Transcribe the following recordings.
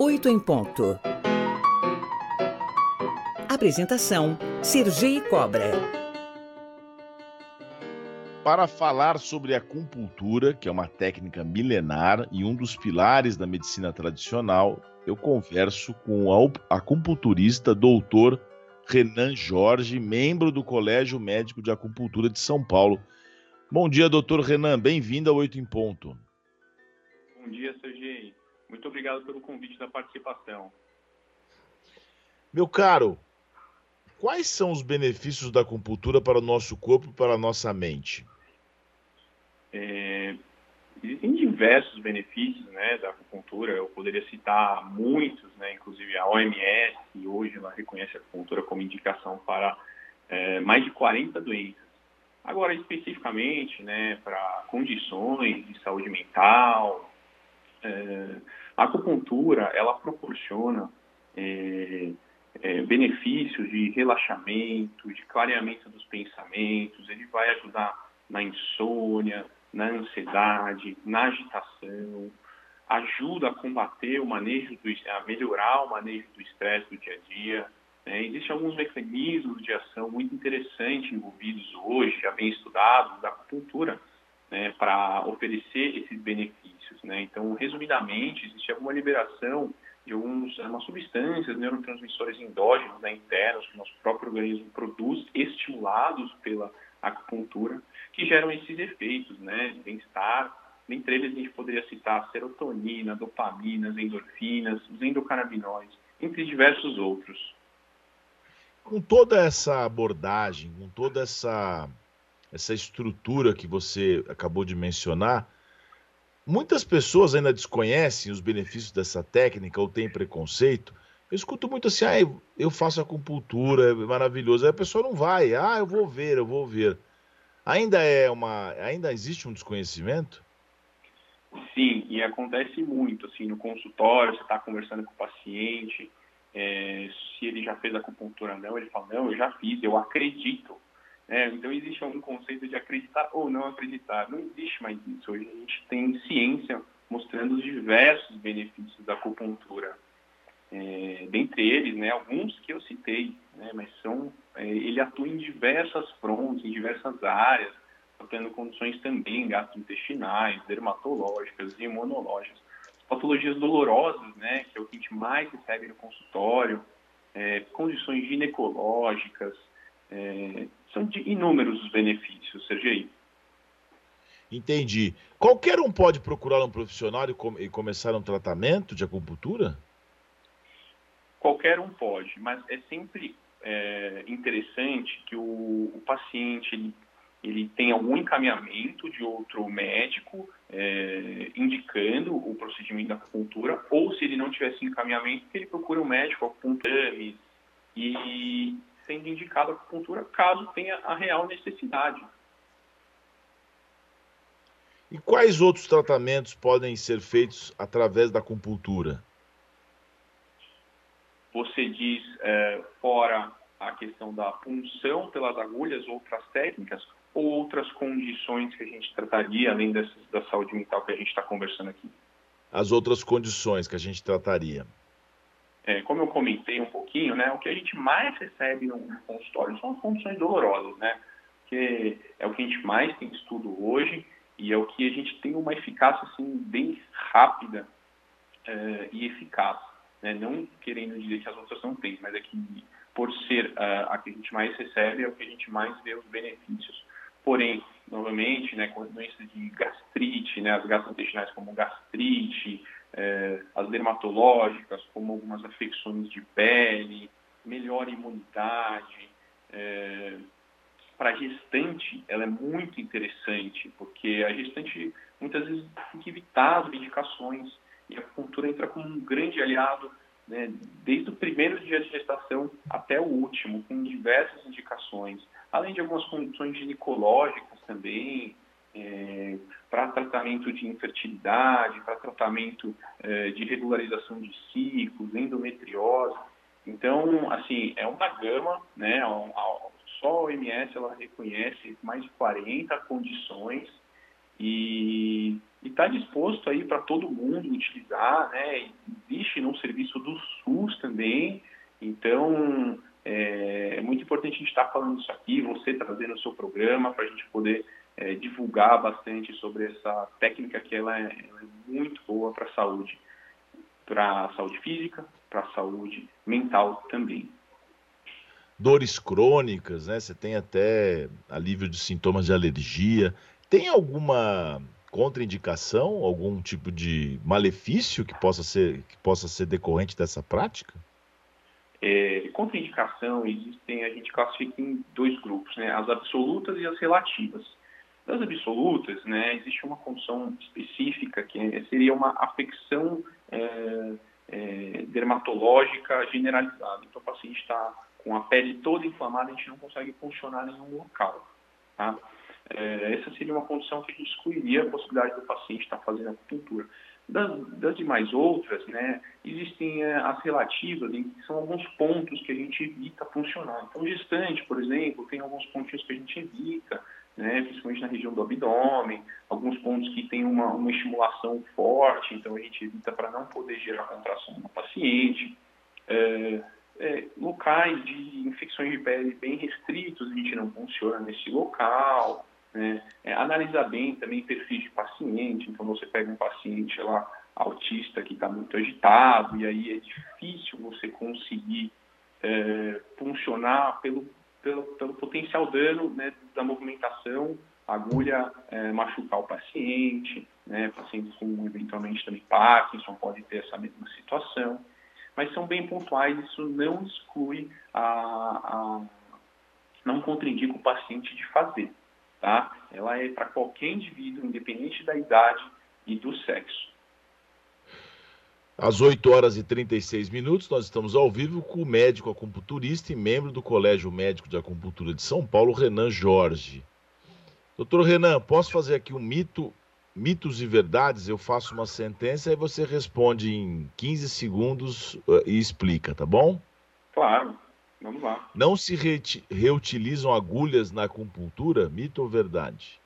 8 em ponto. Apresentação: Sergi Cobra. Para falar sobre a acupuntura, que é uma técnica milenar e um dos pilares da medicina tradicional, eu converso com o acupunturista doutor Renan Jorge, membro do Colégio Médico de Acupuntura de São Paulo. Bom dia, doutor Renan. Bem-vindo ao Oito em Ponto. Bom dia, Sergi. Muito obrigado pelo convite da participação. Meu caro, quais são os benefícios da acupuntura para o nosso corpo e para a nossa mente? É, existem diversos benefícios né, da acupuntura, eu poderia citar muitos, né, inclusive a OMS, hoje ela reconhece a acupuntura como indicação para é, mais de 40 doenças. Agora, especificamente, né, para condições de saúde mental, a acupuntura, ela proporciona é, é, benefícios de relaxamento, de clareamento dos pensamentos, ele vai ajudar na insônia, na ansiedade, na agitação, ajuda a combater o manejo, do, a melhorar o manejo do estresse do dia a dia, né? Existem alguns mecanismos de ação muito interessantes envolvidos hoje, já bem estudados, da acupuntura, né, para oferecer esses benefícios. Né? Então, resumidamente, existe alguma liberação de alguns, umas substâncias, neurotransmissores endógenos, né, internos, que o nosso próprio organismo produz, estimulados pela acupuntura, que geram esses efeitos né, de bem-estar. Dentre eles, a gente poderia citar serotonina, dopamina, as endorfinas, os endocannabinoides, entre diversos outros com toda essa abordagem, com toda essa, essa estrutura que você acabou de mencionar, muitas pessoas ainda desconhecem os benefícios dessa técnica ou têm preconceito. Eu escuto muito assim, ah, eu faço acupuntura, é maravilhoso. Aí a pessoa não vai, ah, eu vou ver, eu vou ver. Ainda é uma, ainda existe um desconhecimento? Sim, e acontece muito, assim, no consultório, você está conversando com o paciente, é, se ele já fez acupuntura ou não, ele fala, não, eu já fiz, eu acredito. É, então existe algum conceito de acreditar ou não acreditar. Não existe mais isso. Hoje a gente tem ciência mostrando os diversos benefícios da acupuntura. É, dentre eles, né, alguns que eu citei, né, mas são, é, ele atua em diversas frontes, em diversas áreas, tratando condições também gastrointestinais, dermatológicas, imunológicas patologias dolorosas, né, que é o que a gente mais recebe no consultório, é, condições ginecológicas, é, são de inúmeros os benefícios, Sergei. Entendi. Qualquer um pode procurar um profissional e, com, e começar um tratamento de acupuntura? Qualquer um pode, mas é sempre é, interessante que o, o paciente ele ele tem algum encaminhamento de outro médico é, indicando o procedimento da acupuntura, ou se ele não tivesse encaminhamento, que ele procure um médico acupuntura e sendo indicado a acupuntura caso tenha a real necessidade. E quais outros tratamentos podem ser feitos através da acupuntura? Você diz, é, fora a questão da punção pelas agulhas, outras técnicas, ou outras condições que a gente trataria, além dessas, da saúde mental que a gente está conversando aqui? As outras condições que a gente trataria. É, como eu comentei um pouquinho, né, o que a gente mais recebe no, consultório são as condições dolorosas, né? Que é o que a gente mais tem estudo hoje e é o que a gente tem uma eficácia assim bem rápida é, e eficaz. Né? Não querendo dizer que as outras não têm, mas é que por ser uh, a que a gente mais recebe é o que a gente mais vê os benefícios. Porém, novamente, né, com doenças de gastrite, né, as gastrointestinais como gastrite, eh, as dermatológicas como algumas afecções de pele, melhor imunidade. Eh, Para a gestante, ela é muito interessante, porque a gestante muitas vezes tem que evitar as medicações e a acupuntura entra como um grande aliado né, desde o primeiro dia de gestação até o último, com diversas indicações além de algumas condições ginecológicas também, é, para tratamento de infertilidade, para tratamento é, de regularização de ciclos, endometriose. Então, assim, é uma gama, né? Só a OMS ela reconhece mais de 40 condições e está disposto aí para todo mundo utilizar, né? Existe no serviço do SUS também, então é, é muito importante a gente estar tá falando isso aqui, você trazendo o seu programa para a gente poder é, divulgar bastante sobre essa técnica que ela é, ela é muito boa para a saúde, para a saúde física, para a saúde mental também. Dores crônicas, né? Você tem até alívio de sintomas de alergia. Tem alguma contraindicação, algum tipo de malefício que possa ser, que possa ser decorrente dessa prática? É, contraindicação existem, a gente classifica em dois grupos, né? As absolutas e as relativas. Das absolutas, né, existe uma condição específica que seria uma afecção é, é, dermatológica generalizada. Então, o paciente está com a pele toda inflamada, a gente não consegue funcionar em nenhum local. Tá? É, essa seria uma condição que a gente excluiria a possibilidade do paciente estar fazendo acupuntura. Das, das demais outras, né, existem é, as relativas, em que são alguns pontos que a gente evita funcionar. Então, distante, por exemplo, tem alguns pontinhos que a gente evita, né, principalmente na região do abdômen, alguns pontos que têm uma, uma estimulação forte, então a gente evita para não poder gerar contração no paciente. É, é, locais de infecções de pele bem restritos, a gente não funciona nesse local. Né? É, analisar bem também perfil de paciente, então você pega um paciente lá autista que está muito agitado, e aí é difícil você conseguir é, funcionar pelo, pelo, pelo, potencial dano né, da movimentação, agulha é, machucar o paciente, né, pacientes com eventualmente também Parkinson podem ter essa mesma situação, mas são bem pontuais, isso não exclui a, a não contraindica o paciente de fazer tá? Ela é para qualquer indivíduo, independente da idade e do sexo. Às 8 horas e 36 minutos, nós estamos ao vivo com o médico acupunturista e membro do Colégio Médico de Acupuntura de São Paulo, Renan Jorge. Doutor Renan, posso fazer aqui um mito, mitos e verdades? Eu faço uma sentença e você responde em 15 segundos uh, e explica, tá bom? Claro. Vamos lá. Não se re reutilizam agulhas na acupuntura? Mito ou verdade?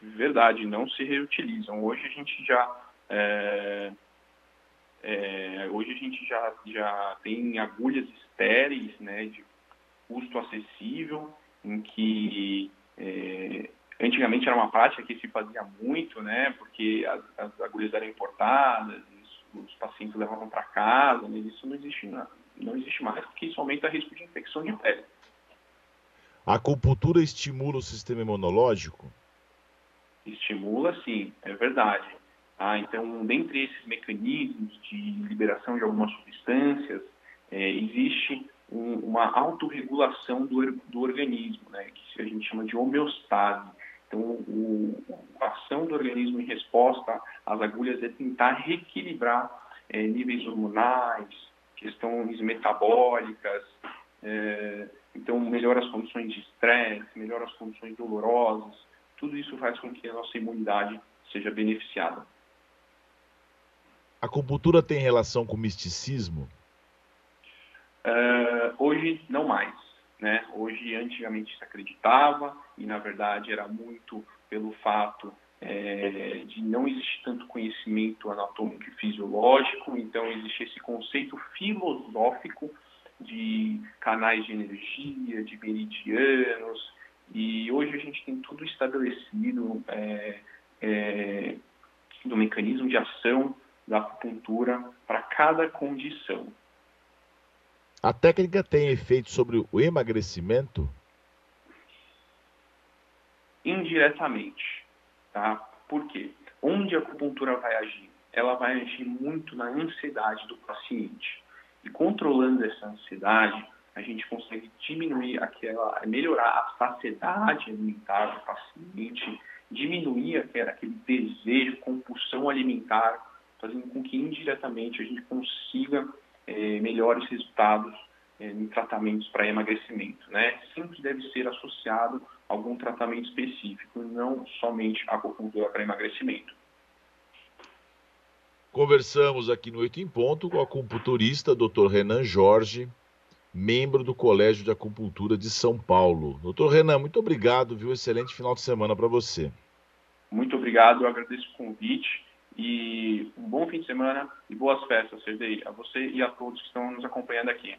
Verdade, não se reutilizam. Hoje a gente já. É, é, hoje a gente já, já tem agulhas estéreis, né, de custo acessível, em que é, antigamente era uma prática que se fazia muito, né, porque as, as agulhas eram importadas, os pacientes levavam para casa, mas isso não existe nada não existe mais, porque isso aumenta o risco de infecção de pele. A acupuntura estimula o sistema imunológico? Estimula, sim, é verdade. Ah, então, dentre esses mecanismos de liberação de algumas substâncias, é, existe um, uma autorregulação do, do organismo, né, que a gente chama de homeostase. Então, o, a ação do organismo em resposta às agulhas é tentar reequilibrar é, níveis hormonais, questões metabólicas, é, então melhora as condições de estresse, melhora as condições dolorosas, tudo isso faz com que a nossa imunidade seja beneficiada. Acupuntura tem relação com misticismo? Uh, hoje não mais. Né? Hoje, antigamente se acreditava e, na verdade, era muito pelo fato é, de não existir tanto conhecimento anatômico e fisiológico, então existe esse conceito filosófico de canais de energia, de meridianos, e hoje a gente tem tudo estabelecido é, é, do mecanismo de ação da acupuntura para cada condição. A técnica tem efeito sobre o emagrecimento? Indiretamente. Tá? Por quê? Onde a acupuntura vai agir? Ela vai agir muito na ansiedade do paciente. E controlando essa ansiedade, a gente consegue diminuir aquela, melhorar a saciedade alimentar do paciente, diminuir aquele, aquele desejo, compulsão alimentar, fazendo com que indiretamente a gente consiga é, melhores resultados é, em tratamentos para emagrecimento. Né? Sempre deve ser associado algum tratamento específico, não somente acupuntura para emagrecimento. Conversamos aqui no Oito em Ponto com o acupunturista Dr. Renan Jorge, membro do Colégio de Acupuntura de São Paulo. Doutor Renan, muito obrigado, viu? Excelente final de semana para você. Muito obrigado, eu agradeço o convite e um bom fim de semana e boas festas, CDI, a você e a todos que estão nos acompanhando aqui.